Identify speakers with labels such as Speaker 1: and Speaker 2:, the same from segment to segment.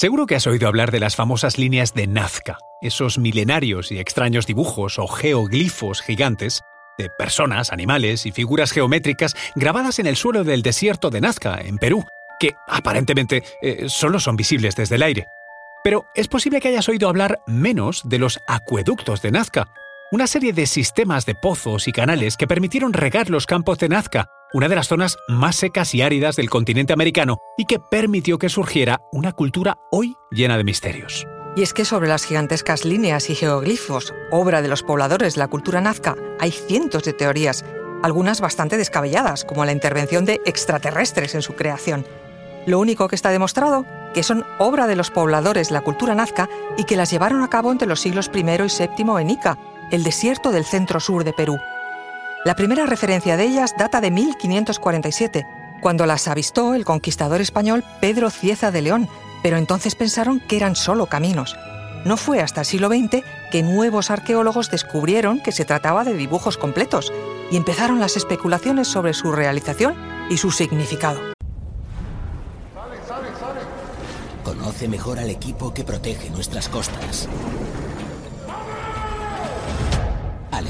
Speaker 1: Seguro que has oído hablar de las famosas líneas de Nazca, esos milenarios y extraños dibujos o geoglifos gigantes de personas, animales y figuras geométricas grabadas en el suelo del desierto de Nazca, en Perú, que aparentemente eh, solo son visibles desde el aire. Pero es posible que hayas oído hablar menos de los acueductos de Nazca, una serie de sistemas de pozos y canales que permitieron regar los campos de Nazca, una de las zonas más secas y áridas del continente americano, y que permitió que surgiera una cultura hoy llena de misterios.
Speaker 2: Y es que sobre las gigantescas líneas y geoglifos, obra de los pobladores la cultura nazca, hay cientos de teorías, algunas bastante descabelladas, como la intervención de extraterrestres en su creación. Lo único que está demostrado, que son obra de los pobladores la cultura nazca y que las llevaron a cabo entre los siglos I y VII en Ica, el desierto del centro-sur de Perú. La primera referencia de ellas data de 1547, cuando las avistó el conquistador español Pedro Cieza de León, pero entonces pensaron que eran solo caminos. No fue hasta el siglo XX que nuevos arqueólogos descubrieron que se trataba de dibujos completos y empezaron las especulaciones sobre su realización y su significado.
Speaker 3: Conoce mejor al equipo que protege nuestras costas.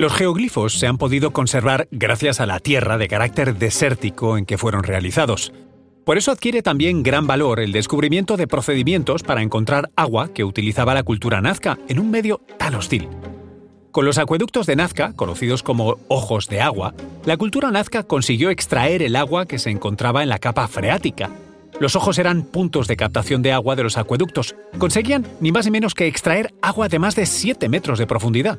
Speaker 1: Los geoglifos se han podido conservar gracias a la tierra de carácter desértico en que fueron realizados. Por eso adquiere también gran valor el descubrimiento de procedimientos para encontrar agua que utilizaba la cultura nazca en un medio tan hostil. Con los acueductos de Nazca, conocidos como ojos de agua, la cultura nazca consiguió extraer el agua que se encontraba en la capa freática. Los ojos eran puntos de captación de agua de los acueductos. Conseguían ni más ni menos que extraer agua de más de 7 metros de profundidad.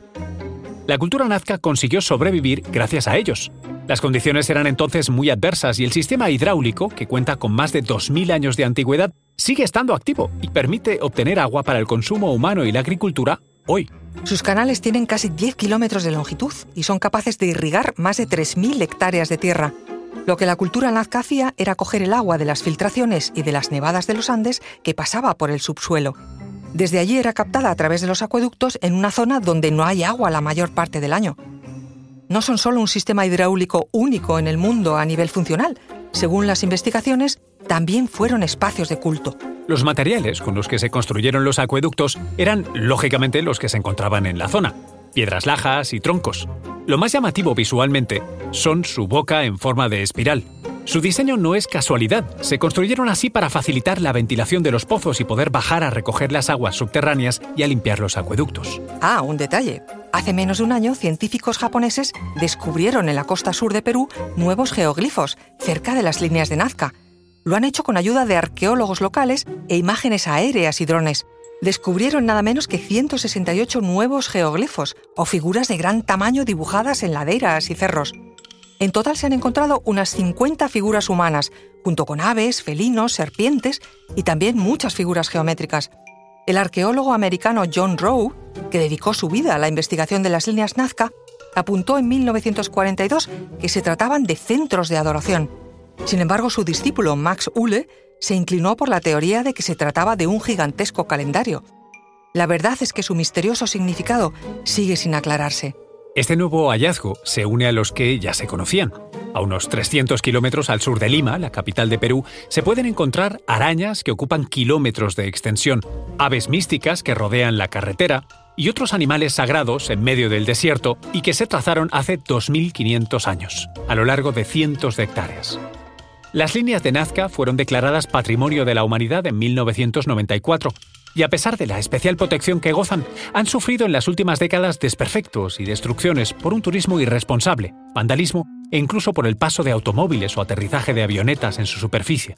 Speaker 1: La cultura nazca consiguió sobrevivir gracias a ellos. Las condiciones eran entonces muy adversas y el sistema hidráulico, que cuenta con más de 2.000 años de antigüedad, sigue estando activo y permite obtener agua para el consumo humano y la agricultura hoy.
Speaker 2: Sus canales tienen casi 10 kilómetros de longitud y son capaces de irrigar más de 3.000 hectáreas de tierra. Lo que la cultura nazca hacía era coger el agua de las filtraciones y de las nevadas de los Andes que pasaba por el subsuelo. Desde allí era captada a través de los acueductos en una zona donde no hay agua la mayor parte del año. No son solo un sistema hidráulico único en el mundo a nivel funcional. Según las investigaciones, también fueron espacios de culto.
Speaker 1: Los materiales con los que se construyeron los acueductos eran, lógicamente, los que se encontraban en la zona. Piedras lajas y troncos. Lo más llamativo visualmente son su boca en forma de espiral, su diseño no es casualidad, se construyeron así para facilitar la ventilación de los pozos y poder bajar a recoger las aguas subterráneas y a limpiar los acueductos.
Speaker 2: Ah, un detalle. Hace menos de un año, científicos japoneses descubrieron en la costa sur de Perú nuevos geoglifos, cerca de las líneas de Nazca. Lo han hecho con ayuda de arqueólogos locales e imágenes aéreas y drones. Descubrieron nada menos que 168 nuevos geoglifos, o figuras de gran tamaño dibujadas en laderas y cerros. En total se han encontrado unas 50 figuras humanas, junto con aves, felinos, serpientes y también muchas figuras geométricas. El arqueólogo americano John Rowe, que dedicó su vida a la investigación de las líneas Nazca, apuntó en 1942 que se trataban de centros de adoración. Sin embargo, su discípulo Max Ulle se inclinó por la teoría de que se trataba de un gigantesco calendario. La verdad es que su misterioso significado sigue sin aclararse.
Speaker 1: Este nuevo hallazgo se une a los que ya se conocían. A unos 300 kilómetros al sur de Lima, la capital de Perú, se pueden encontrar arañas que ocupan kilómetros de extensión, aves místicas que rodean la carretera y otros animales sagrados en medio del desierto y que se trazaron hace 2.500 años, a lo largo de cientos de hectáreas. Las líneas de Nazca fueron declaradas Patrimonio de la Humanidad en 1994 y a pesar de la especial protección que gozan, han sufrido en las últimas décadas desperfectos y destrucciones por un turismo irresponsable, vandalismo e incluso por el paso de automóviles o aterrizaje de avionetas en su superficie.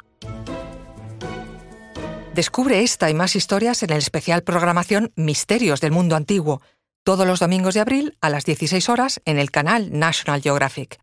Speaker 2: Descubre esta y más historias en el especial programación Misterios del Mundo Antiguo, todos los domingos de abril a las 16 horas en el canal National Geographic.